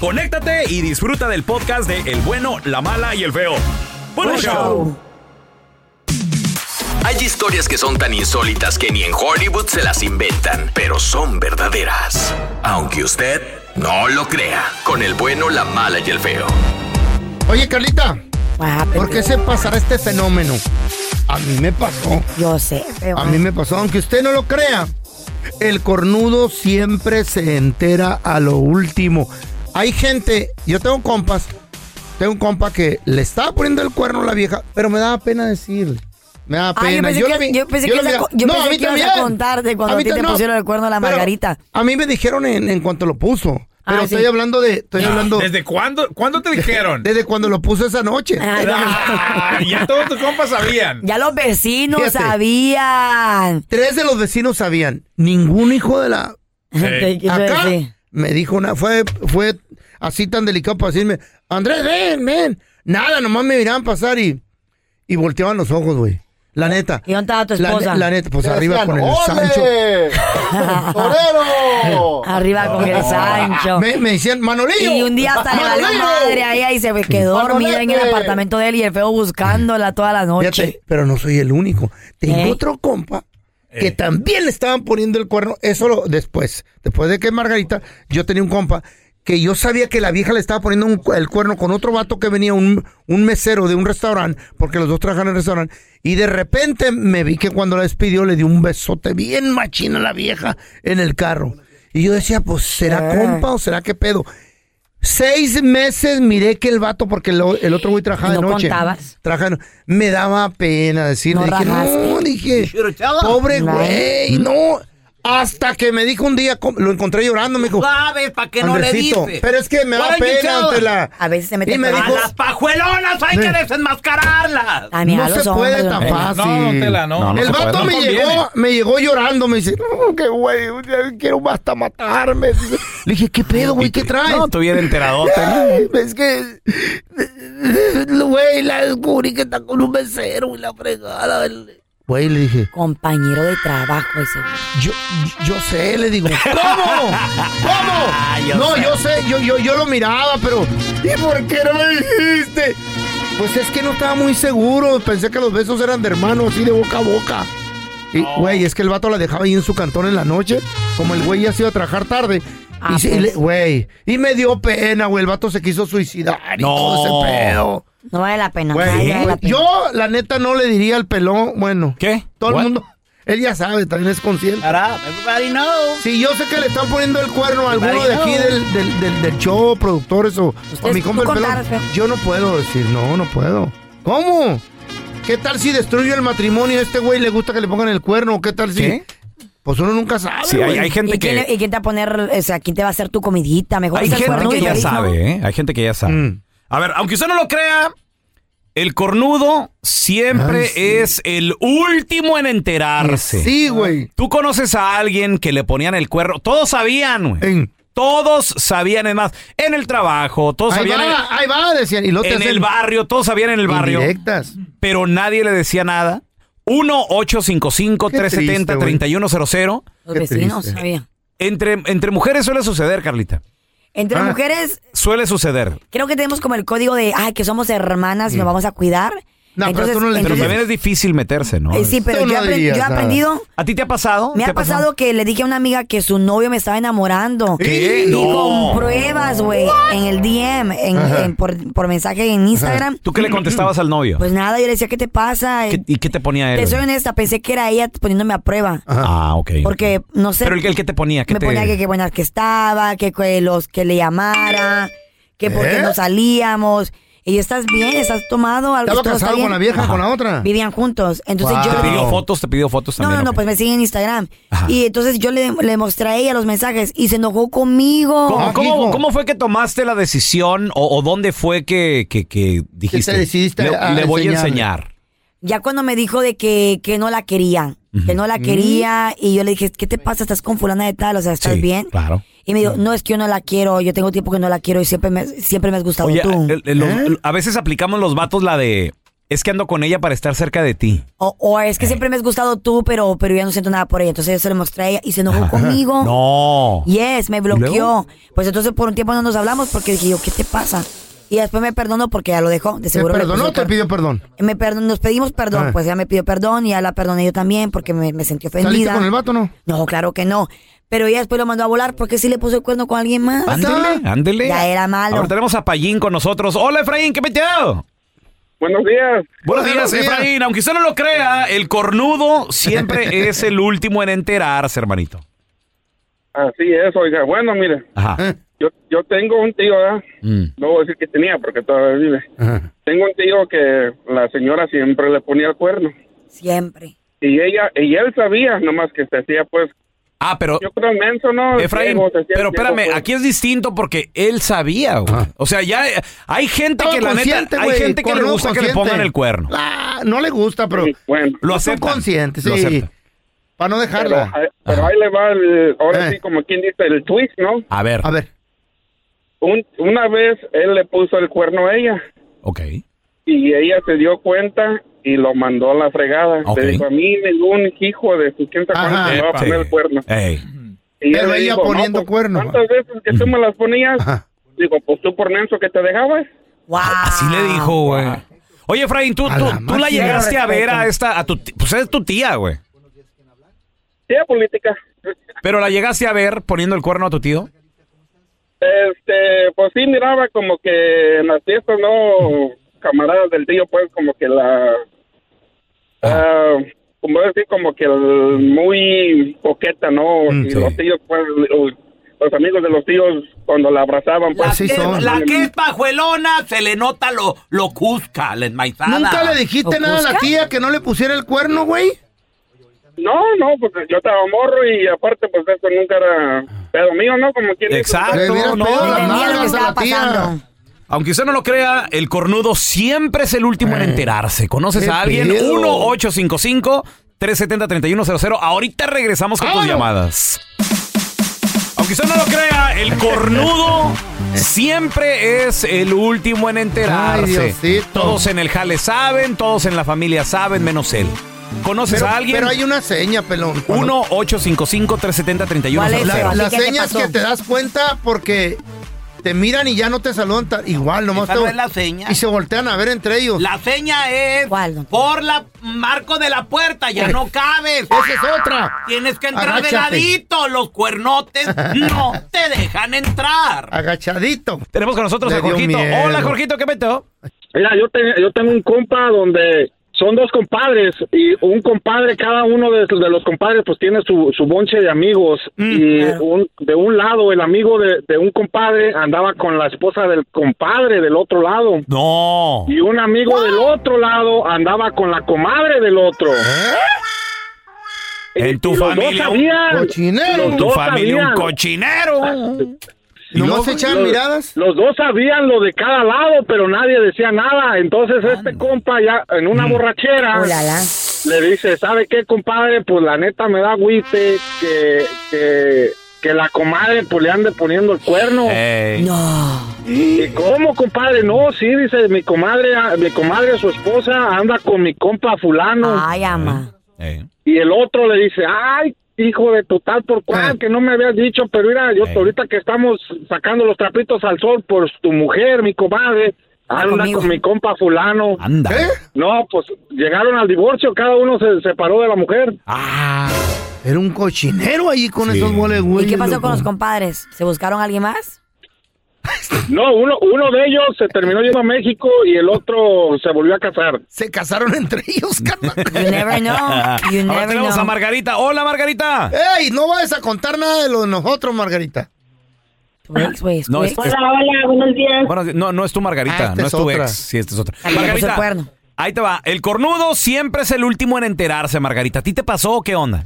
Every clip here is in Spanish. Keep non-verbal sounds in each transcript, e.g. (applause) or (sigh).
conéctate y disfruta del podcast de El bueno, la mala y el feo. ¡Buen show! Hay historias que son tan insólitas que ni en Hollywood se las inventan, pero son verdaderas. Aunque usted no lo crea, con el bueno, la mala y el feo. Oye, Carlita, ¿por qué se pasará este fenómeno? A mí me pasó. Yo sé, feo. A mí me pasó, aunque usted no lo crea. El cornudo siempre se entera a lo último. Hay gente, yo tengo compas, tengo un compa que le estaba poniendo el cuerno a la vieja, pero me daba pena decirle. Me daba Ah, yo pena. pensé lo que, vi- yo pensé yo que vi- co- yo No, pensé a mí que ibas a también. contar de cuando A ti te no, pusieron el cuerno a la pero Margarita. A mí me dijeron en, en cuanto lo puso. Pero Ah, estoy sí. hablando de. Estoy hablando. ¿Desde cuándo, cuándo te dijeron? (laughs) Desde cuando lo puso esa noche. Ah, ya todos tus compas sabían. Ya los vecinos Fíjate. sabían. Tres de los vecinos sabían. Ningún hijo de la. (laughs) Me dijo una. Fue, fue así tan delicado para decirme: Andrés, ven, ven. Nada, nomás me miraban pasar y. Y volteaban los ojos, güey. La neta. ¿Y dónde estaba tu esposa? la neta, pues arriba Decían, con el ¡Ole! Sancho. ¡Torero! (laughs) Arriba con el Sancho. Me, me decían, Manolillo. Y un día hasta le valió Manolillo". madre a ella y se quedó dormida en el apartamento de él y el feo buscándola toda la noche. Fíjate, pero no soy el único. Tengo ¿Eh? otro compa que también le estaban poniendo el cuerno. Eso lo, después. Después de que Margarita, yo tenía un compa que yo sabía que la vieja le estaba poniendo un el cuerno con otro vato que venía, un, un mesero de un restaurante, porque los dos trabajan en el restaurante. Y de repente me vi que cuando la despidió le dio un besote bien machina a la vieja en el carro. Y yo decía, pues, ¿será Ah. compa o será qué pedo? Seis meses miré que el vato, porque el, otro güey trabajaba ¿Y de no noche. contabas? Trabajaba de no- me daba pena decirle. No dije, (laughs) rajaste. no, dije, pobre No. güey, no. Hasta que me dijo un día, lo encontré llorando, me dijo. ¿Sabes para qué no le dices? pero es que me da pena ante la. A veces se mete Y me A dijo, las pajuelonas hay que desenmascararlas. A mí, no a los se hombres, puede tan fácil. No, Tela, no. No, no el puede, vato no me conviene. llegó, me llegó llorando, me dice, no, que güey, quiero hasta matarme. Le dije, ¿qué pedo, güey? ¿Qué traes? No, tuviera enteradote. (laughs) Ay, es que, güey, la descubrí que está con un mesero y la fregada. Güey, le dije, Compañero de trabajo ese güey. yo, yo sé, le digo, ¿cómo? ¿Cómo? no, yo sé, yo, yo, yo lo miraba, pero, ¿y por qué no me dijiste? Pues es que no estaba muy seguro, pensé que los besos eran de hermano, así de boca a boca. Y, güey, es que el vato la dejaba ahí en su cantón en la noche, como el güey ya se iba a trabajar tarde. Ah, y, sí, pues. le- güey, y me dio pena, güey, el vato se quiso suicidar y No. todo ese pedo. No vale la pena. Güey, Ay, vale la pena. yo, la neta, no le diría al pelón, bueno, ¿Qué? todo el mundo, él ya sabe, también es consciente. Up, everybody knows. Si yo sé que le están poniendo el cuerno a alguno Everybody de aquí del, del, del, del show, productores o, o mi compa el pelón, contar, feo. yo no puedo decir, no, no puedo. ¿Cómo? ¿Qué tal si destruyo el matrimonio? A este güey le gusta que le pongan el cuerno. ¿Qué tal si? ¿Qué? Pues uno nunca sabe. Sí, hay, gente ¿Y quién, que... ¿Y quién te va a poner, o sea, quién te va a hacer tu comidita? Mejor Hay gente que ya sabe, ¿eh? Hay gente que ya sabe. Mm. A ver, aunque usted no lo crea, el cornudo siempre Ay, sí. es el último en enterarse. Sí, güey. Tú conoces a alguien que le ponían el cuerno. Todos sabían, güey. En- Todos sabían, es más, en el trabajo, todos Ahí sabían va, ahí va, decían. Y lo en, te en hacen el barrio, todos sabían en el barrio. indirectas. Pero nadie le decía nada. 1-855-370-3100. Los Qué vecinos triste. sabían. Entre, entre mujeres suele suceder, Carlita. Entre Ah. mujeres, Suele suceder. creo que tenemos como el código de, ay, que somos hermanas y nos vamos a cuidar. No, pero tú no le- Pero entonces- también es difícil meterse, ¿no? eh, sí, pero yo, no he apren- dirías yo he nada. aprendido, ¿A ti te ha pasado? me ¿Te ha pasado que le dije a una amiga que su novio me estaba enamorando. ¿Qué? Y No. con pruebas, güey, en el DM, en, en- por, por mensaje en Instagram. ¿Tú qué le contestabas al novio? Pues nada, yo le decía, ¿qué te pasa? ¿Qué- ¿Y qué te ponía él? Te soy honesta, pensé que era ella poniéndome a prueba. Ah, ok. Porque, no sé, Pero el, el que te ponía, ¿qué me te... ponía que qué buena que estaba, que, que los que le llamara, que porque ¿Eh? no salíamos. Y estás bien, estás tomado, algo ¿Estaba casado con la vieja, Ajá. con la otra? Vivían juntos. Entonces Wow. yo ¿Te pidió fotos? ¿Te pidió fotos no, también? no, no, ok. pues me sigue en Instagram. Ajá. Y entonces yo le, le mostré a ella los mensajes y se enojó conmigo. ¿Cómo, Ah, cómo- cómo fue que tomaste la decisión o, o dónde fue que, que- que dijiste? te decidiste le, a le voy a enseñarle"? enseñar. Ya cuando me dijo de que, que no la quería, que no la quería, y yo le dije, ¿qué te pasa? ¿Estás con fulana de tal? O sea, ¿estás Sí, bien? claro. Y me dijo, no, es que yo no la quiero, yo tengo tiempo que no la quiero y siempre me, siempre me has gustado Oye, tú. el- el- los- ¿Eh? a veces aplicamos los vatos la de... Es que ando con ella para estar cerca de ti. O, o es que siempre me has gustado tú, pero, pero ya no siento nada por ella. Entonces yo se lo mostré a ella y se enojó conmigo. (laughs) No. Yes, me luego? bloqueó. Pues entonces por un tiempo no nos hablamos porque dije yo, ¿qué te pasa? Y después me perdonó porque ya lo dejó. De ¿Te seguro le perdonó puso o te pidió perdón? Me perdon- nos pedimos perdón, Ah. pues ella me pidió perdón y ya la perdoné yo también porque me, me sentí ¿Saliste ofendida. con el vato o no? No, claro que no. Pero ella después lo mandó a volar porque sí le puso el cuerno con alguien más. Ándele, ándele. Ya era malo. Ahora tenemos a Payín con nosotros. Hola, Efraín, ¿qué metido? Buenos días. Buenos Buenos días, días. Efraín. Aunque usted no lo crea, el cornudo siempre (laughs) es el último en enterarse, hermanito. Así es, oiga. Bueno, mire, Ajá. Eh, yo, yo tengo un tío, ¿verdad? Mm. No voy a decir que tenía porque todavía vive. ajá. Tengo un tío que la señora siempre le ponía el cuerno. Siempre. Y ella, y él sabía, nomás que se hacía, pues, Ah, pero... yo creo menso, ¿no? Efraín, pero espérame, pues. aquí es distinto porque él sabía, güey. Ajá. O sea, ya eh, hay gente que la neta, consciente, hay gente que le gusta que le consciente. pongan el cuerno. Ah, no le gusta, pero Sí, bueno. Lo conscientes, Lo sí. Para no Pero, dejarla. ahí- pero ahí le va, el, ahora Eh. sí, como quien dice, el twist, ¿no? A ver, A ver. Un- una vez él le puso el cuerno a ella ok. y ella se dio cuenta y lo mandó a la fregada. Ok. Le dijo, a mí ningún hijo de su quién sabe me va a poner el cuerno. Ey. Y él le dijo, poniendo pues, cuerno. ¿Cuántas veces que tú me las ponías? Ajá. Digo, pues tú por menso que te dejabas. Wow. Así le dijo, güey. Oye, Efraín, tú, tú, la tú la llegaste a ver a esta, a tu, pues es tu tía, güey. Sí, política. Pero la llegaste a ver poniendo el cuerno a tu tío. Este, pues sí, miraba como que en las fiestas, ¿no? Camaradas del tío, pues como que la... ah, como decir, como que el- muy coqueta, ¿no? Mm, y sí. los tíos, pues, los, los amigos de los tíos, cuando la abrazaban, pues... Así que, son. la que es pajuelona se le nota lo, lo cusca, la enmaizada. ¿Nunca le dijiste ¿O nada a la tía que no le pusiera el cuerno, güey? No, no, pues yo estaba morro y aparte, pues eso nunca era pedo mío, ¿no? Como quien dice, Exacto. No, no, La. Aunque usted no lo crea, el cornudo siempre es el último en enterarse. ¿Conoces ¿Qué a alguien? pedo? 1-855-370-3100. Ahorita regresamos con tus llamadas. Aunque usted no lo crea, el cornudo siempre es el último en enterarse. Ay, todos en el jale saben, todos en la familia saben, menos él. ¿Conoces Pero, a alguien? pero hay una seña, pelón. Cuando- 1-855-370-3100. ¿Cuál es? La- ¿qué señas pasó? que te das cuenta porque te miran y ya no te saludan igual, nomás Esa te no es la seña. y se voltean a ver entre ellos. La seña es ¿Cuál, por la marco de la puerta, ya no (laughs) cabes. Esa es otra. Tienes que entrar de Agáchate. ladito, los cuernotes (laughs) no te dejan entrar. Agachadito. Tenemos con nosotros Le a Jorgito. Hola, Jorgito, ¿qué metió? Mira, yo, te- yo tengo un compa donde son dos compadres y un compadre, cada uno de, de los compadres pues tiene su, su bonche de amigos y un- de un lado el amigo de, de un compadre andaba con la esposa del compadre del otro lado No. y un amigo del otro lado andaba con la comadre del otro. Y- En tu y familia un sabían, Cochinero. los Tu familia un sabían. Cochinero. ¿Nomás echaban los- miradas? Los dos sabían lo de cada lado, pero nadie decía nada. Entonces este compa ya en una borrachera Oh, la, la. le dice, ¿sabe qué, compadre? Pues la neta me da agüite que, que, que la comadre pues le ande poniendo el cuerno. No. ¿Y cómo, compadre? No, sí, dice mi comadre, ah, mi comadre, su esposa, anda con mi compa fulano. Ay, ama. Y el otro le dice, ay, hijo de total por cual, Ah. que no me habías dicho, pero mira, yo ahorita que estamos sacando los trapitos al sol por tu mujer, mi comadre, anda conmigo. con mi compa fulano. Anda. ¿Eh? No, pues llegaron al divorcio, cada uno se separó de la mujer. Ah. Era un cochinero ahí con Sí. esos moles, güey. ¿Y qué pasó loco. con los compadres? ¿Se buscaron a alguien más? No, uno, uno de ellos se terminó yendo a México y el otro se volvió a casar. Se casaron entre ellos, (laughs) carnal. You never know. You Ahora never tenemos a know. Margarita. Hola, Margarita. ¡Ey! No vayas a contar nada de lo de nosotros, Margarita. Tu ex, güey, es tu No, ex. es- Hola, hola, buenos días. Bueno, no, no es tu Margarita, Ah, no es es tu otra. ex. Sí, esta es otra. Cuerno. ahí te va. El cornudo siempre es el último en enterarse, Margarita. ¿A ti te pasó o qué onda?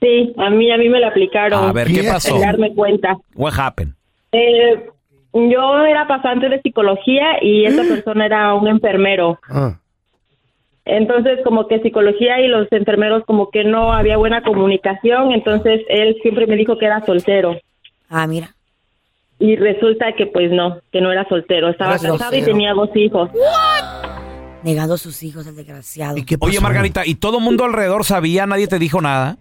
Sí, a mí, a mí me lo aplicaron. A ver, ¿qué Bien. pasó? Darme cuenta. What happened? Eh, yo era pasante de psicología y esa persona era un enfermero. Ah. Entonces, como que psicología y los enfermeros como que no había buena comunicación, entonces él siempre me dijo que era soltero. Ah, mira. Y resulta que pues no, que no era soltero, estaba Era casado y tenía dos hijos. Negando a sus hijos, el desgraciado. ¿Y qué pasó? Oye, Margarita, ¿y todo mundo alrededor sabía? ¿Nadie te dijo nada?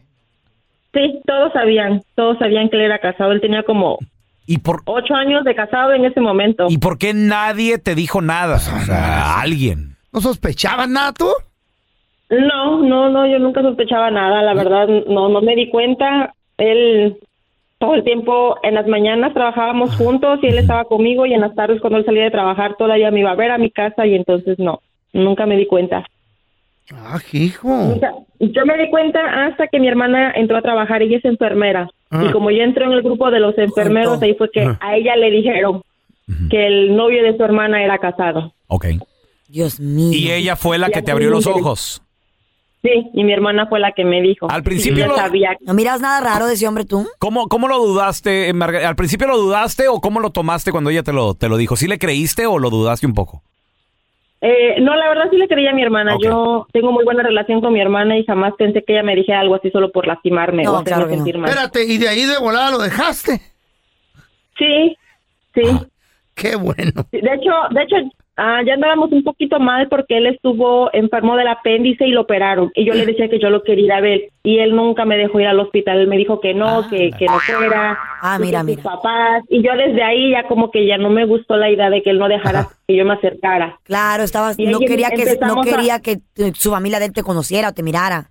Sí, todos sabían, todos sabían que él era casado, él tenía como ¿Y por, ocho años de casado en ese momento. ¿Y por qué nadie te dijo nada? O sea, alguien. ¿No sospechabas nada tú? No, no, no, yo nunca sospechaba nada, la verdad, no, no me di cuenta. Él todo el tiempo en las mañanas trabajábamos juntos y él estaba conmigo y en las tardes cuando él salía de trabajar todavía me iba a ver a mi casa y entonces no, nunca me di cuenta. Ah, hijo. Yo me di cuenta hasta que mi hermana entró a trabajar, ella es enfermera Ah. y como yo entré en el grupo de los enfermeros, ahí fue que Ah. a ella le dijeron que el novio de su hermana era casado. Ok. Dios mío. Y ella fue la Y que te abrió los ojos. Sí, y mi hermana fue la que me dijo. Al principio lo- sabía ¿No miras nada raro de ese hombre tú? ¿Cómo, cómo lo dudaste, eh, ¿Al principio lo dudaste o cómo lo tomaste cuando ella te lo, te lo dijo? ¿Sí le creíste o lo dudaste un poco? Eh, no, la verdad sí le creía a mi hermana. Yo tengo muy buena relación con mi hermana y jamás pensé que ella me dijera algo así solo por lastimarme No, o hacerme claro que no. sentir mal. Espérate, y de ahí de volada lo dejaste. Sí, sí. Ah. Qué bueno. De hecho, de hecho, ah, ya andábamos un poquito mal porque él estuvo enfermo del apéndice y lo operaron. Y yo le decía que yo lo quería ir a ver y él nunca me dejó ir al hospital. Él me dijo que no, que, que no fuera. Ah, mira, que sus mira. papás. Y yo desde ahí ya como que ya no me gustó la idea de que él no dejara que yo me acercara. Claro, estabas, no ahí quería que no quería que su familia de él te conociera o te mirara.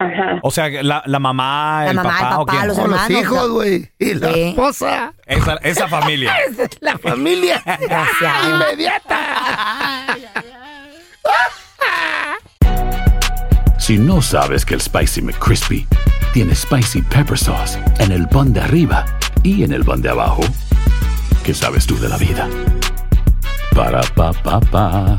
Ajá. O sea, la, la mamá, La el mamá, papá, el ¿o papá, quién? los Con los hijos, güey. Y la Sí. esposa. Esa, esa familia. (laughs) La familia. Desgraciado. (laughs) Inmediata. Si no sabes que el Spicy McCrispy tiene Spicy Pepper Sauce en el pan de arriba y en el pan de abajo, ¿qué sabes tú de la vida? Para, pa, pa, pa.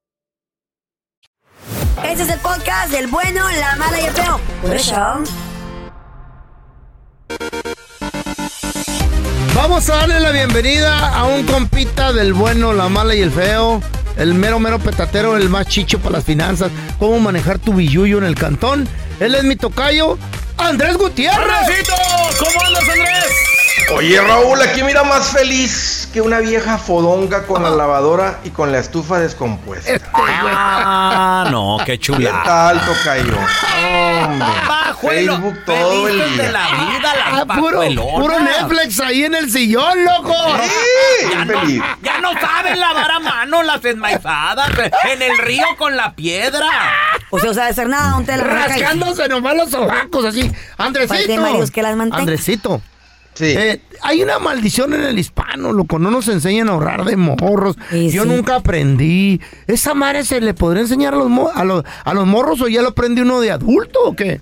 Este es el podcast del bueno, la mala y el feo. Por eso. Vamos a darle la bienvenida a un compita del bueno, la mala y el feo. El mero, mero petatero, el más chicho para las finanzas. Cómo manejar tu billuyo en el cantón. Él es mi tocayo, Andrés Gutiérrez. ¡Andresito! ¿Cómo andas, Andrés? Oye, Raúl, aquí mira más feliz que una vieja fodonga con la lavadora y con la estufa descompuesta. Ah, no, qué ¿Qué chula. tal, tocayo? Hombre, Pajuelo, Facebook todo el de día. la vida, las Ah, puro, puro Netflix ahí en el sillón, loco. Sí, Ya no, ya no saben lavar a mano las enmaizadas eh, en el río con la piedra. Usted no sabe hacer nada, Tela. Rascándose nomás los sobacos así. Andresito. Marius que las. Andresito. Sí. Eh, hay una maldición en el hispano, loco. No nos enseñan a ahorrar de morros. Sí, Yo sí. nunca aprendí. ¿Esa madre se le podría enseñar a los, a, los, a los morros o ya lo aprende uno de adulto o qué?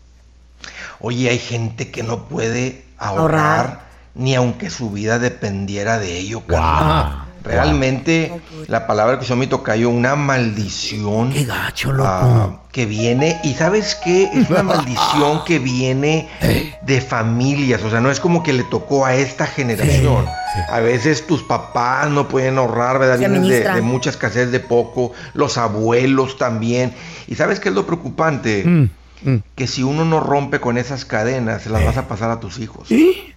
Oye, hay gente que no puede ahorrar, Ahorrar. ni aunque su vida dependiera de ello, carnal. Realmente, la palabra que usó mi tocayo, una maldición. Qué gacho, loco. ah, que viene, y ¿sabes qué? Es una maldición que viene (laughs) de familias, o sea, no es como que le tocó a esta generación. A veces tus papás no pueden ahorrar, ¿verdad? Vienes de, de mucha escasez de poco, los abuelos también. ¿Y sabes qué es lo preocupante? Mm, mm. que si uno no rompe con esas cadenas, se las vas a pasar a tus hijos. ¿Sí?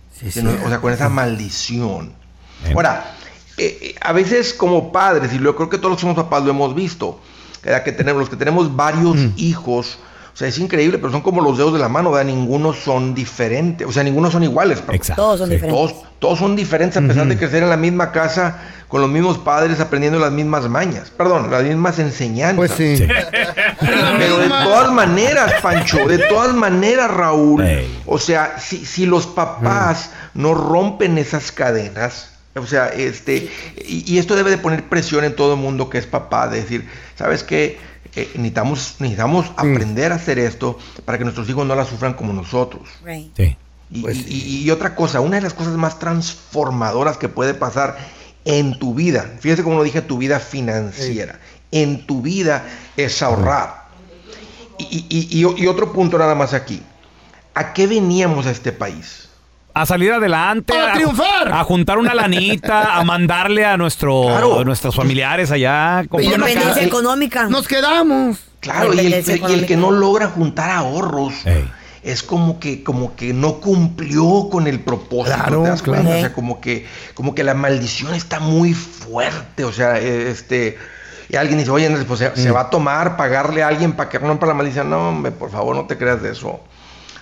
O sea, con esa maldición. Ahora, eh, eh, a veces como padres, y yo creo que todos los que somos papás lo hemos visto, ¿verdad? que tenemos, los que tenemos varios hijos, o sea, es increíble, pero son como los dedos de la mano, ¿verdad? Ninguno son diferentes, o sea, ninguno son iguales. Exacto. Todos son sí. diferentes. Todos, todos son diferentes a pesar de crecer en la misma casa, con los mismos padres, aprendiendo las mismas mañas, perdón, las mismas enseñanzas. Pues sí. Pero de todas maneras, Pancho, de todas maneras, Raúl, o sea, si, si los papás no rompen esas cadenas, o sea, este, y, y esto debe de poner presión en todo el mundo que es papá, de decir, ¿sabes qué? Eh, necesitamos necesitamos aprender a hacer esto para que nuestros hijos no la sufran como nosotros. Right. Sí. Y, Pues y- y otra cosa, una de las cosas más transformadoras que puede pasar en tu vida, fíjese como lo dije, tu vida financiera, en tu vida es ahorrar. Y, y- y- y otro punto nada más aquí, ¿a qué veníamos a este país? A salir adelante. ¡A triunfar! A juntar una lanita, a (laughs) mandarle a, nuestro, Claro. a nuestros familiares allá. Independencia económica. Nos quedamos. Claro, y el, y el que no logra juntar ahorros Ey. es como que, como que no cumplió con el propósito. Claro, ¿te das cuenta? claro. O sea, como que, como que la maldición está muy fuerte. O sea, eh, este. Y alguien dice, oye, Andrés, pues se, se va a tomar pagarle a alguien para que rompa la maldición. No, hombre, por favor, no te creas de eso.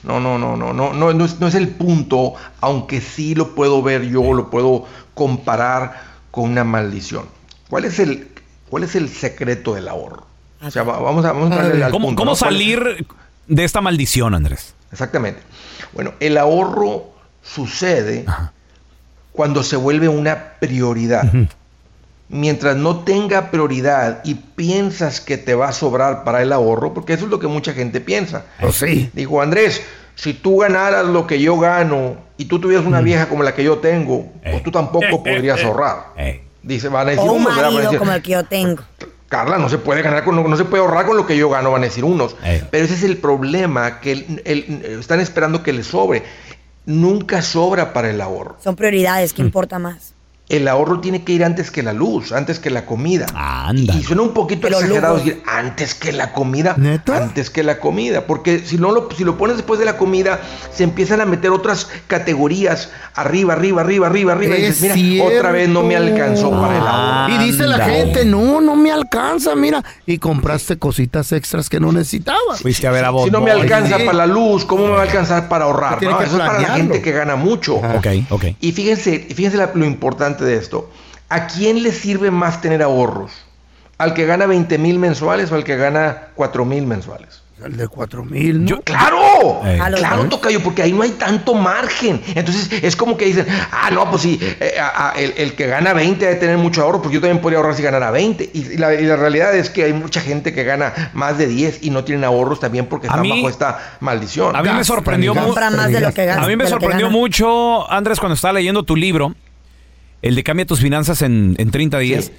No, no, no, no, no, no, no es, no es el punto, aunque sí lo puedo ver yo, lo puedo comparar con una maldición. ¿Cuál es el, cuál es el secreto del ahorro? O sea, va- vamos a, vamos a darle al ¿Cómo, punto, cómo salir de esta maldición, Andrés? Exactamente. Bueno, el ahorro sucede cuando se vuelve una prioridad. Mientras no tenga prioridad y piensas que te va a sobrar para el ahorro, porque eso es lo que mucha gente piensa. Pues sí. Dijo Andrés, si tú ganaras lo que yo gano y tú tuvieras una vieja como la que yo tengo, pues tú tampoco (laughs) podrías ahorrar. Ey. Dice, van a decir O un unos, a decir, como el que yo tengo. Carla, no se puede ganar con lo- no se puede ahorrar con lo que yo gano, van a decir unos. Eh. Pero ese es el problema, que el- el- están esperando que les sobre. Nunca sobra para el ahorro. Son prioridades, ¿qué importa más? El ahorro tiene que ir antes que la luz, antes que la comida. Anda. Y suena un poquito Pero exagerado decir antes que la comida. ¿Neta? Antes que la comida. Porque si no lo, si lo pones después de la comida, se empiezan a meter otras categorías. Arriba, arriba, arriba, arriba, arriba. Y Es dices, mira, otra vez no me alcanzó para el ahorro. Y dice la gente, no, no me alcanza, mira. Y compraste cositas extras que no necesitabas. Fuiste a ver a Bob Si no me alcanza Sí. para la luz, ¿cómo me va a alcanzar para ahorrar? No, eso es para la gente que gana mucho. Ok, ok. Y fíjense, fíjense la- lo importante de esto. ¿A quién le sirve más tener ahorros? ¿Al que gana 20 mil mensuales o al que gana 4 mil mensuales? El de cuatro mil, ¿no? ¡Claro! Los Claro. Tocayo, porque ahí no hay tanto margen. Entonces, es como que dicen, ah, no, pues sí, eh, a- a- el, el que gana 20 debe tener mucho ahorro, porque yo también podría ahorrar si ganara 20. Y, y la, y la realidad es que hay mucha gente que gana más de 10 y no tienen ahorros también porque están mí- bajo esta maldición. A mí me sorprendió mucho. A mí me sorprendió mucho, Andrés, cuando estaba leyendo tu libro, el de Cambia tus finanzas en, en 30 días.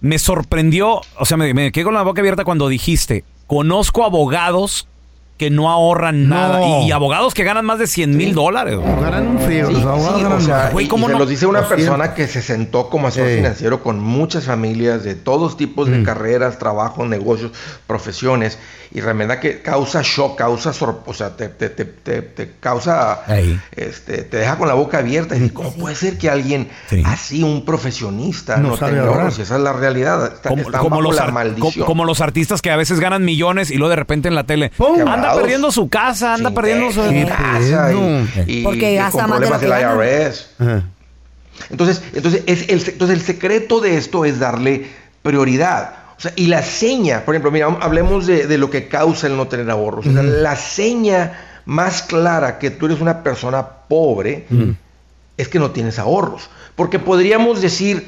Me sorprendió, o sea, me, me quedé con la boca abierta cuando dijiste, conozco abogados que no ahorran No. nada. Y, y abogados que ganan más de 100 mil dólares. güey. Ganan un frío, Sí, los abogados sí, ganan o sea, más. Güey, y- ¿cómo y se no? los dice una persona que se sentó como asesor Sí. financiero con muchas familias de todos tipos Mm. de carreras, trabajos, negocios, profesiones, y realmente que causa shock, causa sor- o sea, te, te, te, te- te causa, este, te deja con la boca abierta y dices, ¿cómo puede ser que alguien Sí. así, un profesionista, No no, sabe tenga ahorros? Y esa es la realidad, está, Como, están como bajo los la maldición. co- como los artistas que a veces ganan millones y luego de repente en la tele ¡Pum! anda Quebrados. perdiendo su casa, anda perdiendo su... casa y, y- Porque y gasta con más de gana. IRS. Ajá. Entonces, entonces, es el, entonces el secreto de esto es darle prioridad. O sea, y la seña, por ejemplo, mira, hablemos de, de lo que causa el no tener ahorros. O sea, la seña más clara que tú eres una persona pobre es que no tienes ahorros. Porque podríamos decir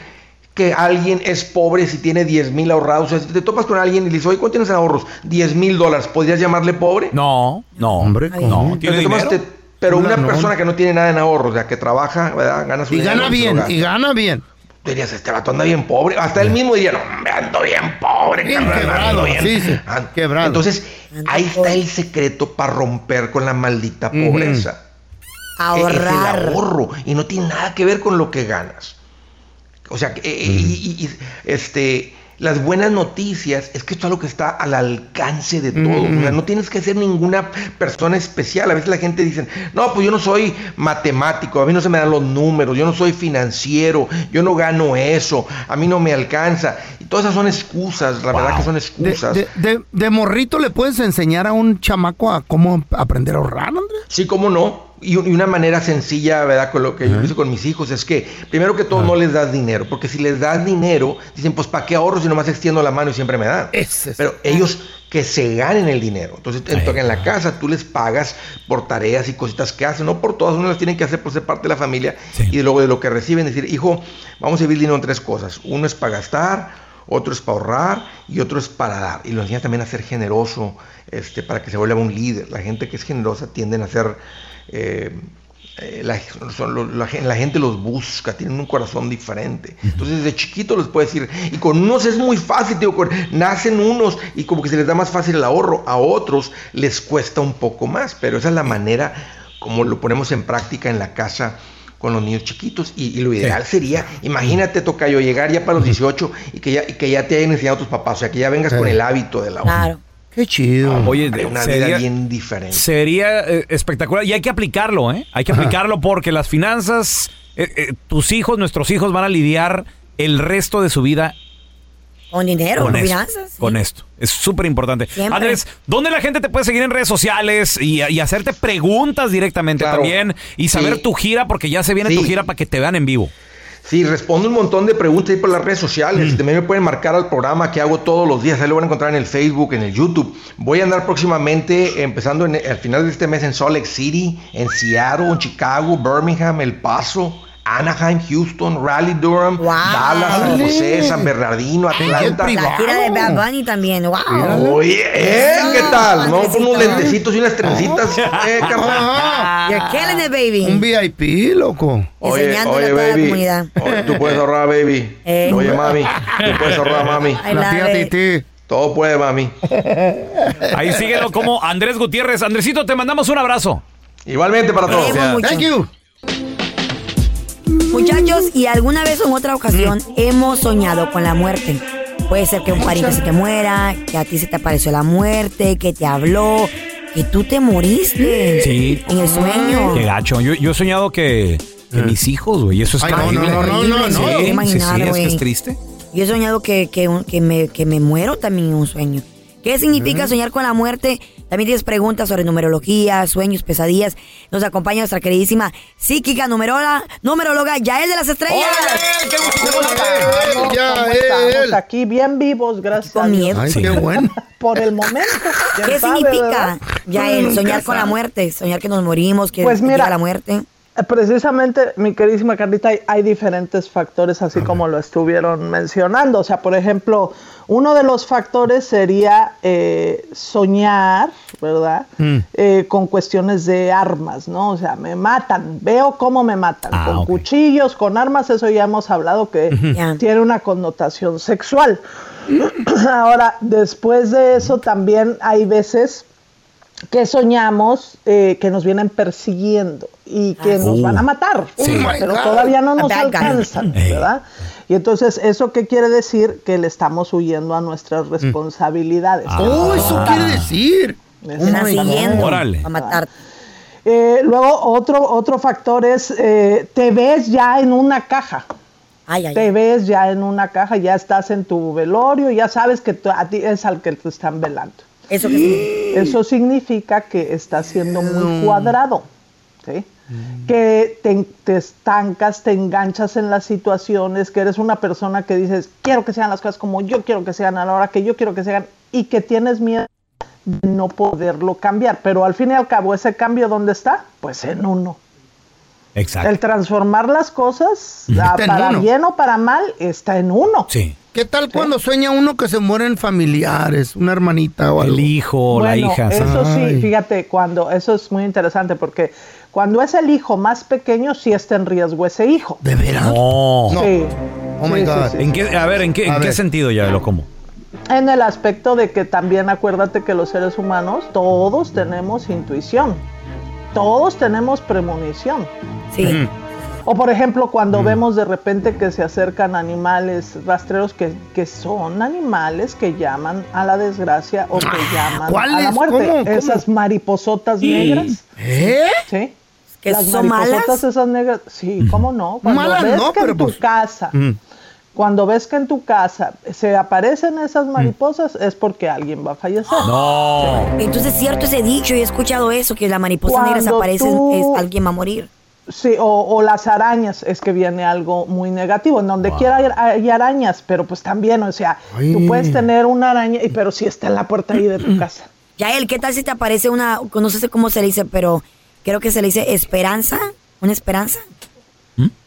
que alguien es pobre si tiene 10 mil ahorrados. O sea, si te topas con alguien y le dices, oye, ¿cuánto tienes en ahorros? 10 mil dólares. ¿Podrías llamarle pobre? No, no. Hombre, Ay, ¿cómo? no, ¿tiene Pero te tomas- dinero? te- pero Una una no. persona que no tiene nada en ahorros, o sea, que trabaja, ¿verdad? Gana su Y dinero, gana bien, y gana bien. Tú dirías, este vato anda bien pobre. Hasta él mismo diría, no, me ando bien pobre. Bien quebrado, bien". sí, sí, Ah, quebrado. Entonces, ahí está el secreto para romper con la maldita pobreza. Ahorrar. Es el ahorro. Y no tiene nada que ver con lo que ganas. O sea, que, eh, y- y- y, este, las buenas noticias es que esto es algo que está al alcance de todos. O sea, no tienes que ser ninguna persona especial. A veces la gente dice, no, pues yo no soy matemático, a mí no se me dan los números, yo no soy financiero, yo no gano eso, a mí no me alcanza. Y todas esas son excusas, la verdad que son De, excusas. de- de- de morrito le puedes enseñar a un chamaco a cómo aprender a ahorrar, Andrés. Sí, cómo no. Y, un- y una manera sencilla, ¿verdad? Con lo que yo hice con mis hijos es que, primero que todo, no les das dinero. Porque si les das dinero, dicen, pues, ¿para qué ahorro si nomás extiendo la mano y siempre me dan? Es- Pero ellos que se ganen el dinero. Entonces, en, en la casa tú les pagas por tareas y cositas que hacen. No por todas, uno las tienen que hacer por ser parte de la familia. Sí. Y luego de lo que reciben, decir, hijo, vamos a dividir dinero en tres cosas. Uno es para gastar, otro es para ahorrar y otro es para dar. Y lo enseñas también a ser generoso, este, para que se vuelva un líder. La gente que es generosa tienden a ser... eh, eh, la, son la gen- la gente los busca, tienen un corazón diferente. Entonces, desde chiquito les puedes decir, y con unos es muy fácil, digo, con- nacen unos y como que se les da más fácil el ahorro, a otros les cuesta un poco más, pero esa es la manera como lo ponemos en práctica en la casa con los niños chiquitos. Y, y lo ideal sería, imagínate, Tocayo, llegar ya para los 18 y que ya, y que ya te hayan enseñado tus papás, o sea, que ya vengas con el hábito del ahorro. Claro. Qué chido. Oye, Hay una sería- vida bien diferente. Sería eh, espectacular. Y hay que aplicarlo, ¿eh? Hay que aplicarlo porque las finanzas, eh, eh, tus hijos, nuestros hijos van a lidiar el resto de su vida Con dinero, con con esto. finanzas. sí. Con esto. Es súper importante. Andrés, ¿dónde la gente te puede seguir en redes sociales y, y hacerte preguntas directamente Claro. también? Y saber Sí. tu gira porque ya se viene tu gira para que te vean en vivo. Sí, respondo un montón de preguntas ahí por las redes sociales. Mm. También me pueden marcar al programa que hago todos los días. Ahí lo van a encontrar en el Facebook, en el YouTube. Voy a andar próximamente, empezando en- al final de este mes en Salt Lake City, en Seattle, en Chicago, Birmingham, El Paso, Anaheim, Houston, Raleigh, Durham, Dallas, San José, San Bernardino, Atlanta. La gira de Bad Bunny también, wow. Oye, ¿eh? ¿qué tal? Vamos con unos lentecitos y unas trencitas, (laughs) eh, carnal. (laughs) You're killing it, baby. Un VIP, loco. Oye, oye, baby. comunidad. Oye, tú puedes ahorrar, baby. Eh. Oye, mami. Tú puedes ahorrar, (laughs) mami. La tía it. Titi. Todo puede, mami. Ahí síguelo como Andrés Gutiérrez. Andresito, te mandamos un abrazo. Igualmente para todos. Thank you. Muchachos, y alguna vez o en otra ocasión hemos soñado con la muerte. Puede ser que un pariente se te muera, que a ti se te apareció la muerte, que te habló, que tú te moriste Sí. en el sueño. Qué gacho. Yo, yo he soñado que, que mis hijos, güey. Eso es Ay, no, terrible. no, no, no, no, Sí, no. sí, sí, Imaginar, es que güey. es triste. Yo he soñado que, que, un- que me, que me muero también en un sueño. ¿Qué significa soñar con la muerte? También tienes preguntas sobre numerología, sueños, pesadillas. Nos acompaña nuestra queridísima psíquica numeróloga, numeróloga Yael de las Estrellas. Ya, ¿Cómo él. estamos? Aquí bien vivos, gracias a Con Dios. miedo. Ay, qué bueno. (laughs) Por el momento. ¿quién ¿Qué sabe, significa, verdad? Yael, soñar con la muerte? Soñar que nos morimos, que Pues llega mira, la muerte. Precisamente, mi queridísima Carlita, hay, hay diferentes factores, así como lo estuvieron mencionando. O sea, por ejemplo, uno de los factores sería eh, soñar, ¿verdad? Eh, con cuestiones de armas, ¿no? O sea, me matan, veo cómo me matan, Ah, con cuchillos, con armas, eso ya hemos hablado que tiene una connotación sexual. (clears throat) Ahora, después de eso también hay veces que soñamos eh, que nos vienen persiguiendo y que nos Uh. van a matar, Sí. Uh, Oh pero God. todavía no nos alcanzan. ¿verdad? Y entonces, ¿eso qué quiere decir? Que le estamos huyendo a nuestras responsabilidades. Oh, eso quiere decir. Están siguiendo común. Órale. a matar. Eh, luego, otro, otro factor es, eh, te ves ya en una caja. Ay, ay, Te ves ya en una caja, ya estás en tu velorio, ya sabes que tú- a ti es al que te están velando. Eso que sí. Eso significa que estás siendo muy cuadrado, ¿sí? Que te, te estancas, te enganchas en las situaciones, que eres una persona que dices, quiero que sean las cosas como yo quiero que sean, a la hora que yo quiero que sean, y que tienes miedo de no poderlo cambiar. Pero al fin y al cabo, ¿ese cambio dónde está? Pues en uno. Exacto. El transformar las cosas, ah, para uno. bien o para mal, está en uno. Sí. ¿Qué tal cuando sueña uno que se mueren familiares, una hermanita o algo? El hijo, la Bueno, hija. Eso Ay. sí, fíjate, cuando eso es muy interesante porque cuando es el hijo más pequeño, sí está en riesgo ese hijo. ¿De veras? No. No. Sí. Oh my Sí, God. sí. ¿En qué, a ver, ¿en qué, A en qué ver. sentido ya lo como? En el aspecto de que también acuérdate que los seres humanos todos tenemos intuición, todos tenemos premonición. Sí. O por ejemplo, cuando vemos de repente que se acercan animales rastreros que, que son animales que llaman a la desgracia o que llaman a la muerte. ¿Cómo? ¿Cómo? Esas mariposotas negras. ¿Eh? ¿Sí? ¿Que Las son mariposotas malas? esas negras, sí, ¿cómo no? Cuando Malas ves no, que pero en tu pues- casa, Mm. Cuando ves que en tu casa se aparecen esas mariposas, es porque alguien va a fallecer. No. Entonces es cierto ese dicho y he escuchado eso, que la mariposa negra se Cuando aparece, tú- es alguien va a morir. Sí, o, o las arañas, es que viene algo muy negativo. En donde quiera hay, hay arañas, pero pues también, o sea, Ay. tú puedes tener una araña, pero si está en la puerta ahí de tu (clears throat) casa. Ya él, ¿qué tal si te aparece una, no sé cómo se le dice, pero creo que se le dice esperanza? ¿Una esperanza?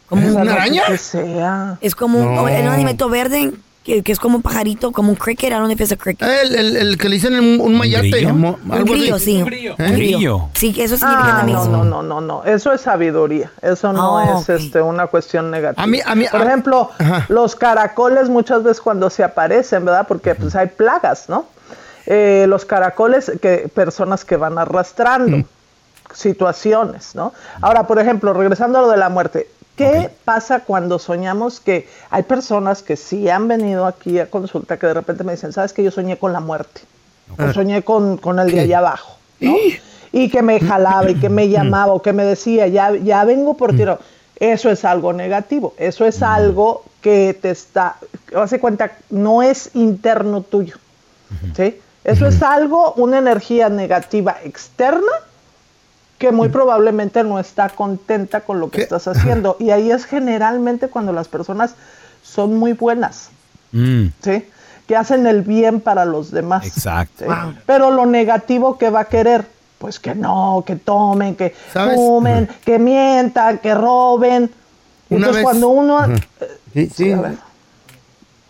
Como un- ¿Una araña? Que sea. es como un, No. un animalito verde, que, que es como un pajarito, como un cricket, I don't know if it's a cricket. El, el, el que le dicen un, un mayate. mo- Un grillo, sí. Un grillo. Un Un grillo. Sí, eso significa Ah, también. no, no, no, no, no. Eso es sabiduría. Eso no Ah, es este, una cuestión negativa. A mí- a mí- Por a- ejemplo, Ajá. los caracoles muchas veces cuando se aparecen, ¿verdad? Porque pues hay plagas, ¿no? Eh, los caracoles, que personas que van arrastrando situaciones, ¿no? Ahora, por ejemplo, regresando a lo de la muerte, ¿qué pasa cuando soñamos que hay personas que sí han venido aquí a consulta que de repente me dicen, sabes que yo soñé con la muerte, o soñé con, con el de allá abajo, ¿no? Y que me jalaba y que me llamaba o que me decía, ya, ya vengo por ti. No, Eso es algo negativo, eso es algo que te está, hace cuenta, no es interno tuyo, ¿sí? Eso es algo, una energía negativa externa que muy probablemente no está contenta con lo que ¿Qué? estás haciendo. Y ahí es generalmente cuando las personas son muy buenas, Mm, ¿sí? Que hacen el bien para los demás. Exacto. ¿sí? Pero lo negativo que va a querer, pues que no, que tomen, que ¿Sabes? fumen, que mientan, que roben. Una Entonces vez- cuando uno... Sí, sí. a ver.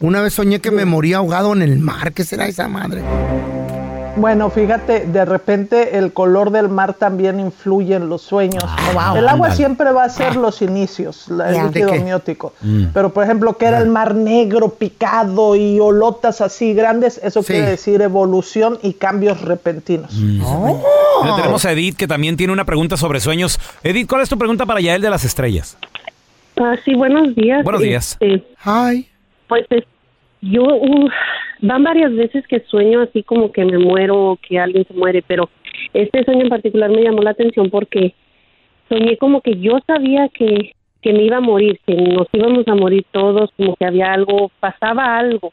Una vez soñé que me moría ahogado en el mar. ¿Qué será esa madre? Bueno, fíjate, de repente el color del mar también influye en los sueños. el agua siempre va a ser los inicios, la- el Ya. líquido amniótico. Mm. Pero, por ejemplo, que era el mar negro, picado y olotas así grandes, eso Sí. quiere decir evolución y cambios repentinos. Ya tenemos a Edith que también tiene una pregunta sobre sueños. Edith, ¿cuál es tu pregunta para Yael de las estrellas? Ah, sí, buenos días. Buenos días. Este, Ay. pues es- yo uh, van varias veces que sueño así como que me muero o que alguien se muere, pero este sueño en particular me llamó la atención porque soñé como que yo sabía que, que me iba a morir, que nos íbamos a morir todos, como que había algo, pasaba algo,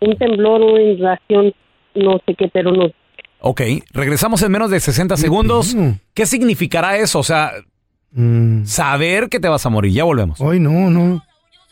un temblor, una inundación, no sé qué, pero no. Ok, regresamos en menos de 60 segundos. ¿Qué significará eso? O sea, saber que te vas a morir. Ya volvemos. Hoy no, no.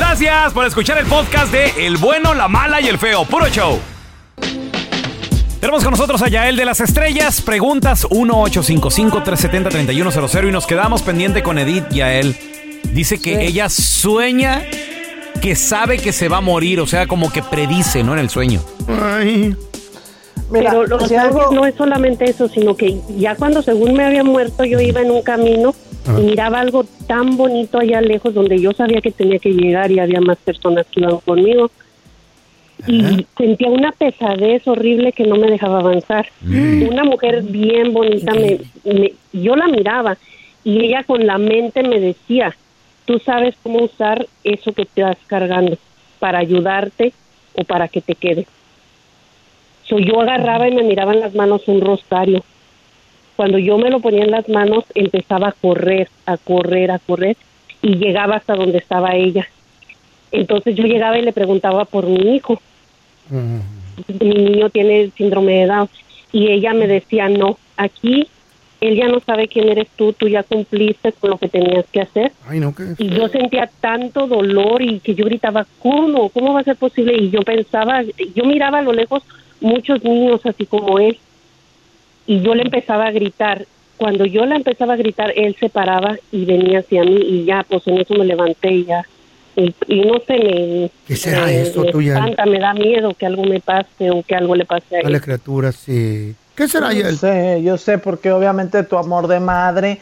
Gracias por escuchar el podcast de El bueno, la mala y el feo. Puro show. Tenemos con nosotros a Yael de las Estrellas. Preguntas 1-855-370-3100 y nos quedamos pendiente con Edith Yael. Dice que ella sueña que sabe que se va a morir, o sea, como que predice, ¿no? En el sueño. Mira, Pero lo que si algo- no es solamente eso, sino que ya cuando según me había muerto yo iba en un camino y miraba algo tan bonito allá lejos donde yo sabía que tenía que llegar y había más personas que iban conmigo. Y sentía una pesadez horrible que no me dejaba avanzar. Una mujer bien bonita, me, me- yo la miraba y ella con la mente me decía, tú sabes cómo usar eso que te vas cargando para ayudarte o para que te quede. So, yo agarraba y me miraba en las manos un rosario. Cuando yo me lo ponía en las manos, empezaba a correr, a correr, a correr, y llegaba hasta donde estaba ella. Entonces yo llegaba y le preguntaba por mi hijo. Mi niño tiene síndrome de Down. Y ella me decía, no, aquí él ya no sabe quién eres tú, tú ya cumpliste con lo que tenías que hacer. Ay, no, que... Y yo sentía tanto dolor y que yo gritaba, ¿cómo? ¿Cómo va a ser posible? Y yo pensaba, yo miraba a lo lejos muchos niños así como él. Y yo le empezaba a gritar. Cuando yo le empezaba a gritar, él se paraba y venía hacia mí y ya, pues en eso me levanté y ya. Y, y no sé, me, ¿Qué será me- esto me tuya? espanta, me da miedo que algo me pase o que algo le pase a él. Dale, criatura, sí. ¿Qué será, Yo sé, yo sé, porque obviamente tu amor de madre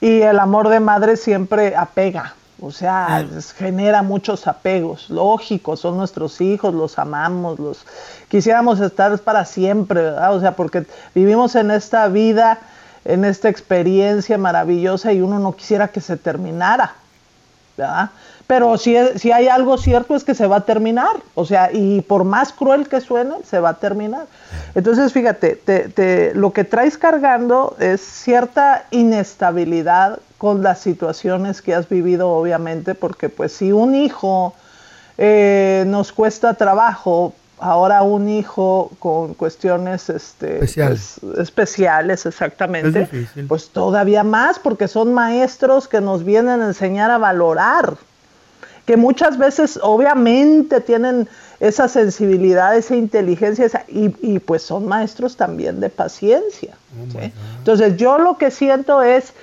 y el amor de madre siempre apega. O sea, genera muchos apegos. Lógico, son nuestros hijos, los amamos, los quisiéramos estar para siempre, ¿verdad? O sea, porque vivimos en esta vida, en esta experiencia maravillosa y uno no quisiera que se terminara. ¿verdad? Pero si, si hay algo cierto es que se va a terminar, o sea, y por más cruel que suene, se va a terminar. Entonces, fíjate, te- te- lo que traes cargando es cierta inestabilidad con las situaciones que has vivido, obviamente, porque pues si un hijo eh, nos cuesta trabajo, ahora un hijo con cuestiones este, Especiales. pues, especiales, exactamente, Es pues todavía más, porque son maestros que nos vienen a enseñar a valorar, que muchas veces obviamente tienen esa sensibilidad, esa inteligencia, esa- y, y, pues son maestros también de paciencia. ¿sí? Entonces yo lo que siento es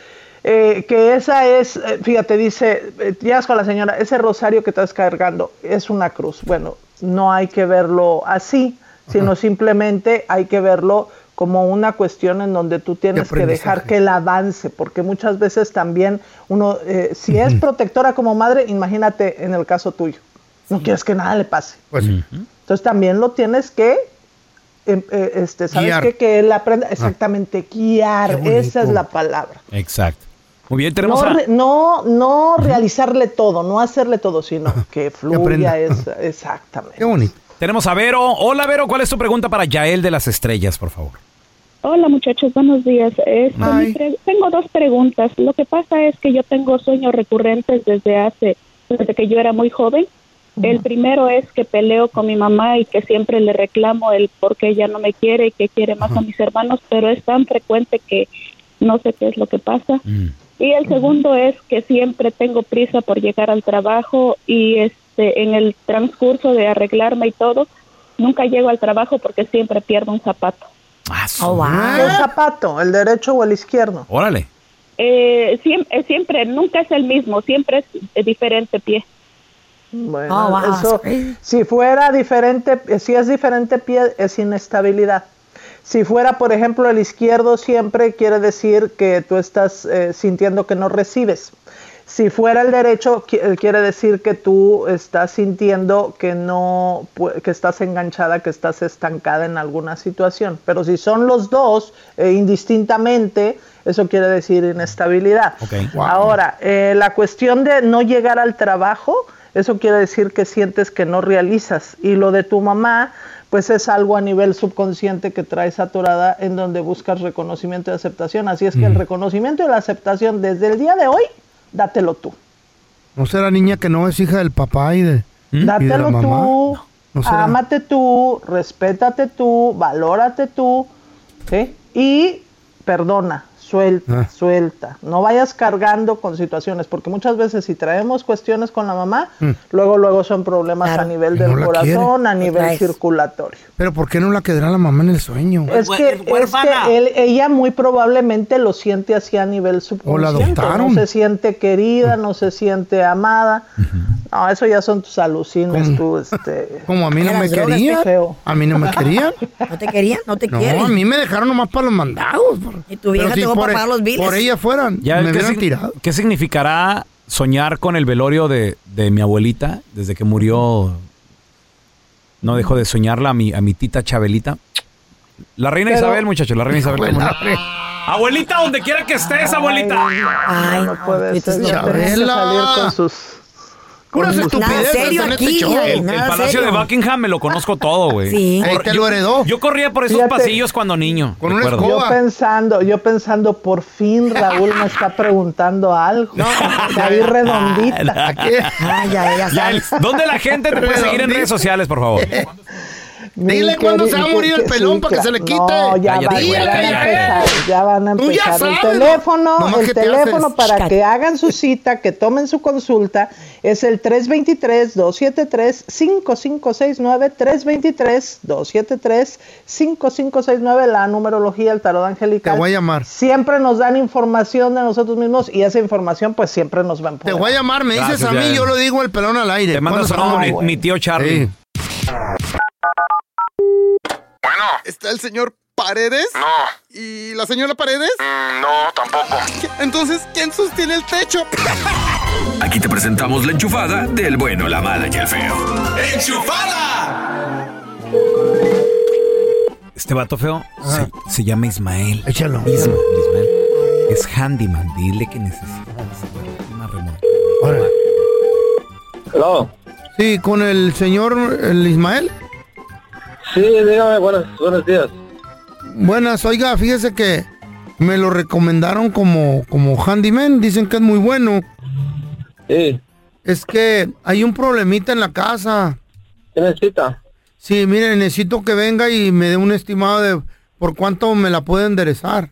eh, que esa es, eh, fíjate, dice, eh, llegas con la señora, ese rosario que estás cargando es una cruz. Bueno, no hay que verlo así, sino simplemente hay que verlo como una cuestión en donde tú tienes que dejar que él avance, porque muchas veces también uno, eh, si es protectora como madre, imagínate en el caso tuyo, no quieres que nada le pase. Pues sí. Entonces también lo tienes que, em, eh, este, ¿sabes qué? Que él aprenda, exactamente, guiar, esa es la palabra. Exacto. Muy bien, tenemos No, a... re- no, no realizarle todo, no hacerle todo, sino (laughs) que fluya, es, (laughs) exactamente. Qué bonito. Tenemos a Vero. Hola, Vero. ¿Cuál es tu pregunta para Yael de las Estrellas, por favor? Hola muchachos, buenos días. Este, tengo dos preguntas. Lo que pasa es que yo tengo sueños recurrentes desde hace, desde que yo era muy joven. El primero es que peleo con mi mamá y que siempre le reclamo el por qué ella no me quiere y que quiere más a mis hermanos, pero es tan frecuente que no sé qué es lo que pasa. Y el segundo es que siempre tengo prisa por llegar al trabajo y este en el transcurso de arreglarme y todo, nunca llego al trabajo porque siempre pierdo un zapato. Ah, Oh, wow. El zapato, el derecho o el izquierdo. Órale. eh, siempre, siempre, nunca es el mismo, siempre es eh, diferente pie. Bueno, Oh, wow, eso, si fuera diferente, eh, si es diferente pie, es inestabilidad. Si fuera, por ejemplo, el izquierdo siempre quiere decir que tú estás eh, sintiendo que no recibes. Si fuera el derecho, eh, quiere decir que tú estás sintiendo que no, que estás enganchada, que estás estancada en alguna situación. Pero si son los dos eh, indistintamente, eso quiere decir inestabilidad. Ahora, eh, la cuestión de no llegar al trabajo, eso quiere decir que sientes que no realizas. Y lo de tu mamá, pues es algo a nivel subconsciente que traes atorada en donde buscas reconocimiento y aceptación. Así es que el reconocimiento y la aceptación desde el día de hoy, dátelo tú. ¿No será niña que no es hija del papá y de, y de la Dátelo mamá? tú, ¿No ámate tú, respétate tú, valórate tú, ¿sí? Y perdona, suelta, Ah. suelta. No vayas cargando con situaciones, porque muchas veces si traemos cuestiones con la mamá, Mm. luego luego son problemas a nivel del no la corazón, quiere. a nivel circulatorio. Pero ¿por qué no la quedará la mamá en el sueño? Es que, es que él- ella muy probablemente lo siente así a nivel subconsciente. adoptaron. No se siente querida, no se siente amada. No, eso ya son tus alucines, tú, este... Como a mí no me querían. A mí no me querían. ¿No te querían? ¿No te No, quieren? a mí me dejaron nomás para los mandados. Y tu vieja te dejó por, para pagar los biles. por ella fueran, Ya me ¿qué, sig- tirado. qué significará soñar con el velorio de, de mi abuelita desde que murió? No dejo de soñarla a mi, a mi tita Chabelita. La reina Pero- Isabel, muchachos, la reina Isabel. Abuelita, donde quiera que estés, abuelita. Ay, no, puede ser. salir con sus... Puras con estupideces serio en este aquí, show. güey, El, nada el Palacio serio. de Buckingham me lo conozco todo, güey. Sí. Ahí te lo heredó. Yo corría por esos Fíjate. pasillos cuando niño. recuerdo. Yo pensando, yo pensando, por fin Raúl me está preguntando algo. La (laughs) vi redondita. Ay, ya, ya Ya, el- ¿Dónde la gente te puede seguir en redes sociales, por favor? (laughs) Dile cuándo se va a morir el pelón para que se le quite. No, ya, va- ya van a empezar, ya van a Tú ya empezar. sabes, el teléfono, el teléfono para que hagan su cita, que tomen su consulta, es el 323-273-5569, 323-273-5569, la numerología, el tarot angelical. Te voy a llamar. Siempre nos dan información de nosotros mismos y esa información pues siempre nos va a Te voy a llamar, me dices Gracias, a mí, ya. yo lo digo el pelón al aire. Te mando ¿Cuándo se saludos mi, tío Charlie. ¿Está el señor Paredes? No. ¿Y la señora Paredes? No, tampoco. Entonces, ¿quién sostiene el techo? (laughs) Aquí te presentamos la enchufada del bueno, la mala y el feo. Este vato feo se, se llama Ismael. Échalo. Isma- Ismael. Es handyman. Dile que necesita una remota. Hello. Sí, con el señor el Ismael. Sí, dígame, buenos, buenos días. Buenas, oiga, fíjese que me lo recomendaron como, como handyman, dicen que es muy bueno. Sí. Es que hay un problemita en la casa. ¿Qué necesita? Sí, mire, necesito que venga y me dé un estimado de por cuánto me la puede enderezar.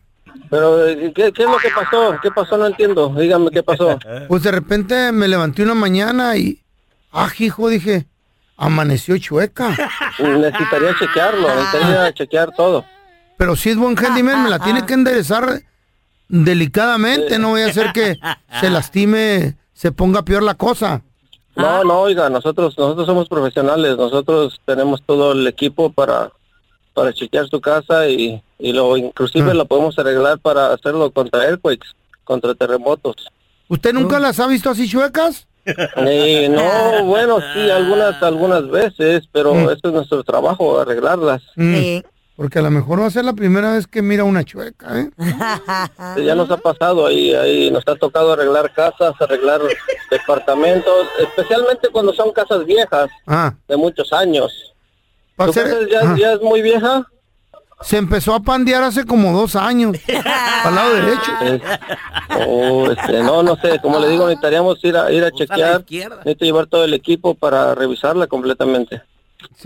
Pero, ¿qué, qué es lo que pasó? ¿Qué pasó? No entiendo. Dígame, ¿qué pasó? Pues de repente me levanté una mañana y, ah, hijo, dije, amaneció chueca. (laughs) Necesitaría chequearlo, necesitaría chequear todo. Pero si es buen handyman, me la tiene que enderezar delicadamente, no voy a hacer que se lastime, se ponga peor la cosa. No, no, oiga, nosotros nosotros somos profesionales, nosotros tenemos todo el equipo para para chequear su casa y, y lo inclusive lo podemos arreglar para hacerlo contra earthquakes, contra terremotos. ¿Usted nunca las ha visto así chuecas? Eh, no, (laughs) bueno, sí, algunas algunas veces, pero ese es nuestro trabajo, arreglarlas. Mm, Porque a lo mejor va a ser la primera vez que mira una chueca, ¿eh? Ya nos ha pasado ahí, ahí nos ha tocado arreglar casas, arreglar (laughs) departamentos, especialmente cuando son casas viejas Ah, de muchos años. va a ¿Tu ser- casa ya, ah. ya es muy vieja? Se empezó a pandear hace como dos años. (laughs) al lado derecho. Oh, este, no, no sé, como le digo, necesitaríamos ir a, ir a chequear, necesito llevar todo el equipo para revisarla completamente.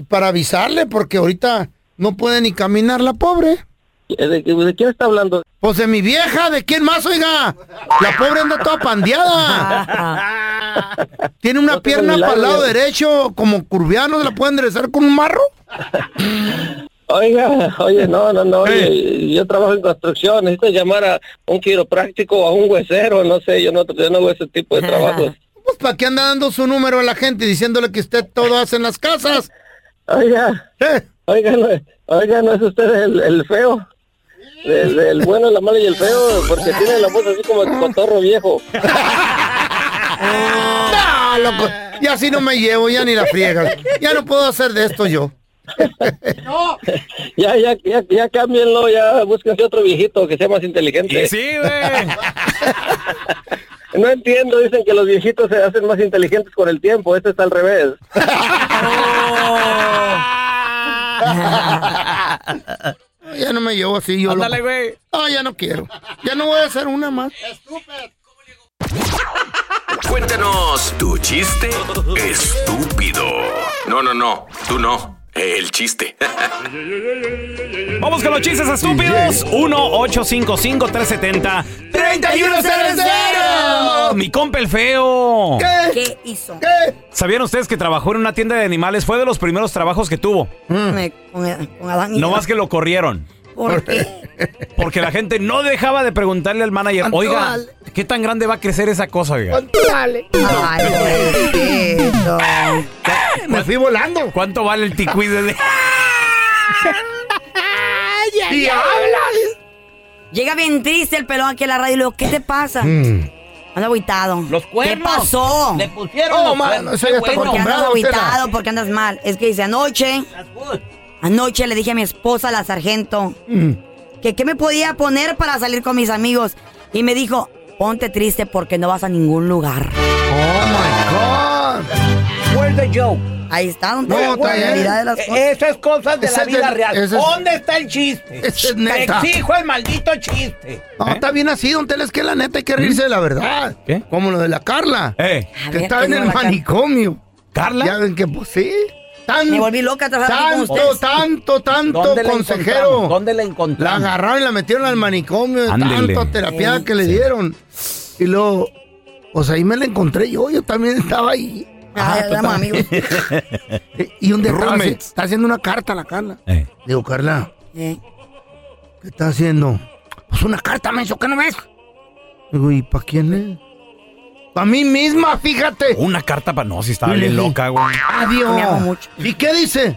Para avisarle, porque ahorita no puede ni caminar la pobre. ¿De, de quién está hablando? Pues de mi vieja, ¿de quién más, oiga? La pobre anda toda pandeada. Tiene una (laughs) No tengo pierna milagro. para el lado derecho, como curviano, ¿se la puede enderezar con un marro? (laughs) Oiga, oye, no, no, no, oye, yo trabajo en construcción, necesito llamar a un quiropráctico o a un huesero, no sé, yo no, yo no hago ese tipo de trabajos. (laughs) Pues para qué anda dando su número a la gente diciéndole que usted todo hace en las casas. Oiga, oiga, no, oiga, no es usted el, el feo. El, el bueno, la mala y el feo, porque tiene la voz así como de cotorro viejo. (laughs) No, loco. Y así no me llevo, ya ni la friegas. Ya no puedo hacer de esto yo. Ya, ya, ya, ya cámbienlo, ya búsquense otro viejito que sea más inteligente. Y sí, güey. No entiendo, dicen que los viejitos se hacen más inteligentes con el tiempo, este está al revés. Ya no me llevo así yo. Ándale, güey. No, ya no quiero. Ya no voy a hacer una más. Cuéntanos tu chiste estúpido. No, no, no, tú no. El chiste. (laughs) Vamos con los chistes estúpidos. 1-855-370-3100. Mi compa el feo. ¿Qué hizo? ¿Sabían ustedes que trabajó en una tienda de animales? Fue de los primeros trabajos que tuvo. Me- con, con Adán y No Eva. más que lo corrieron. ¿Por qué? Porque la gente no dejaba de preguntarle al manager, ¿Cuánto oiga, vale? ¿qué tan grande va a crecer esa cosa, oiga? Vale. Ay, pobrecito. Me fui volando. ¿Cuánto vale el ticuí de... Y hablas. Llega bien triste el pelón aquí a la radio y le digo, ¿qué te pasa? Mm. Anda agüitado. Los cuernos. ¿Qué pasó? Le pusieron Oh, los cuernos. eso Qué ya está bueno. ¿Por qué andas acostumbrado, agüitado? Tela. ¿Por qué andas mal? Es que dice, anoche, That's good. Anoche le dije a mi esposa, la sargento, Mm. que qué me podía poner para salir con mis amigos. Y me dijo, ponte triste porque no vas a ningún lugar. Oh my God. Where's the joke? Ahí está, No, donde la está bien. realidad de las Eh, cosas. Eso es cosas de Ese la vida real. es- ¿Dónde está el chiste? Ese es Te neta. exijo el maldito chiste. No, está bien así, don Tela, es que la neta hay que reírse de la verdad. ¿Qué? Como lo de la Carla. Eh, Que ver, estaba ¿qué en el la manicomio. ¿Carla? Ya ven que, pues sí. Tan- Me volví loca trabajando con Tanto, ustedes. tanto, tanto ¿Dónde la consejero. ¿Dónde la La encontramos? agarraron y la metieron al manicomio de Ándele. tanto terapia Sí, que le dieron. Y luego, pues ahí me la encontré yo, yo también estaba ahí. Ah, ya éramos amigos. (laughs) Y un día estaba, haci- Roommates. está haciendo una carta a la Carla. Eh. Digo, Carla, Eh, ¿qué está haciendo? Pues una carta, menso, ¿qué no ves? Digo, ¿y para quién es? Para mí misma, fíjate. Una carta para... No, si estaba bien loca, güey. Adiós. Me amo mucho. ¿Y qué dice?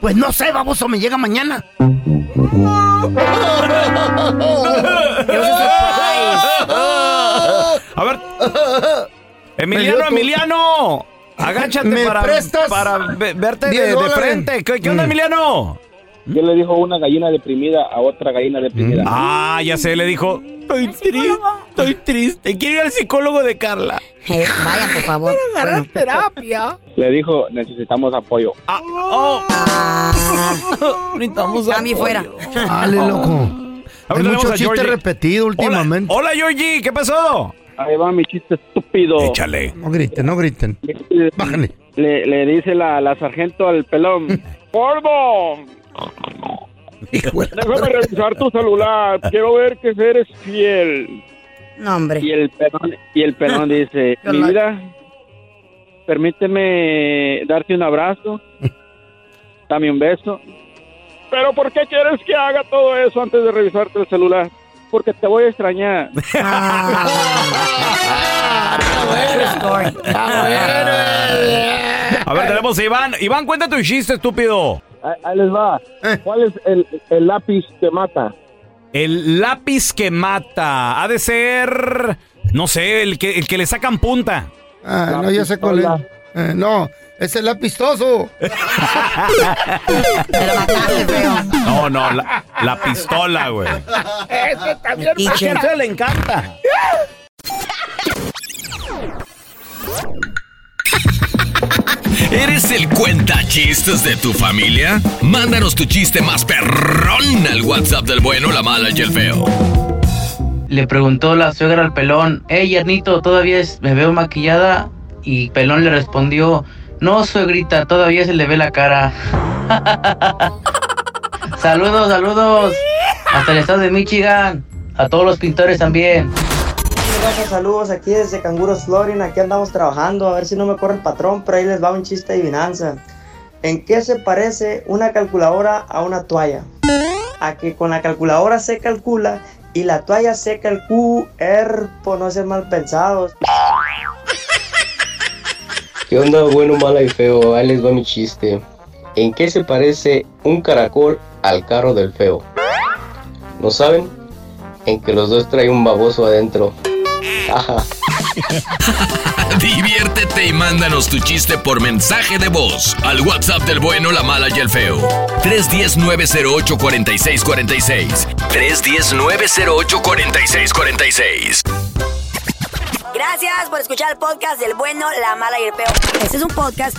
Pues no sé, baboso, me llega mañana. a. (laughs) A ver, Emiliano, Emiliano. Agáchate ¿Me para, prestas para ve- verte de, 10 de dólares? frente. ¿Qué, qué onda, Mm. Emiliano? ¿Qué le dijo una gallina deprimida a otra gallina deprimida? Ah, ya sé, le dijo. Estoy triste, estoy triste. Quiero ir al psicólogo de Carla. Eh, vayan, por favor. Bueno. terapia. Le dijo, necesitamos apoyo. Ah, oh, Ah, (laughs) necesitamos cambie apoyo. fuera. Dale, loco. A ver, Hay mucho a chiste repetido Hola, últimamente. hola, Georgie, ¿qué pasó? Ahí va mi chiste estúpido. Échale. No griten, no griten. Le, Bájale. le- le dice la, la sargento al pelón. (laughs) ¡Gordo! Déjame revisar tu celular. Quiero ver que eres fiel. No, hombre. Y el pelón, y el pelón dice, (laughs) mi vida, (laughs) permíteme darte un abrazo. Dame un beso. Pero ¿por qué quieres que haga todo eso antes de revisarte el celular? Porque te voy a extrañar. (laughs) A ver, tenemos a Iván. Iván, cuenta tu chiste, estúpido. Ahí, ahí les va. ¿Cuál es el, el lápiz que mata? El lápiz que mata. Ha de ser. No sé, el que, el que le sacan punta. Ah, no, ya sé cuál es. Eh, no, es la pistoso. Pero mataste, feo. No, no, la, la pistola, güey. Ese también Metiche. a le encanta. ¿Eres el cuenta chistes de tu familia? Mándanos tu chiste más perrón al WhatsApp del bueno, la mala y el feo. Le preguntó la suegra al pelón, hey Yernito, ¿todavía me veo maquillada? Y pelón le respondió, no suegrita, todavía se le ve la cara. (laughs) saludos, saludos. Hasta el estado de Michigan. A todos los pintores también. Gracias, saludos aquí desde Canguros Florida. Aquí andamos trabajando. A ver si no me corre el patrón, pero ahí les va un chiste adivinanza. ¿En qué se parece una calculadora a una toalla? A que con la calculadora se calcula y la toalla se calcula, por no ser mal pensados. ¿Qué onda, bueno, mala y feo? Ahí les va mi chiste. ¿En qué se parece un caracol al carro del feo? ¿No saben? En que los dos traen un baboso adentro. (laughs) Diviértete y mándanos tu chiste por mensaje de voz al WhatsApp del bueno, la mala y el feo. 310-908-4646. 310-908-4646. Gracias por escuchar el podcast del bueno, la mala y el peor. Este es un podcast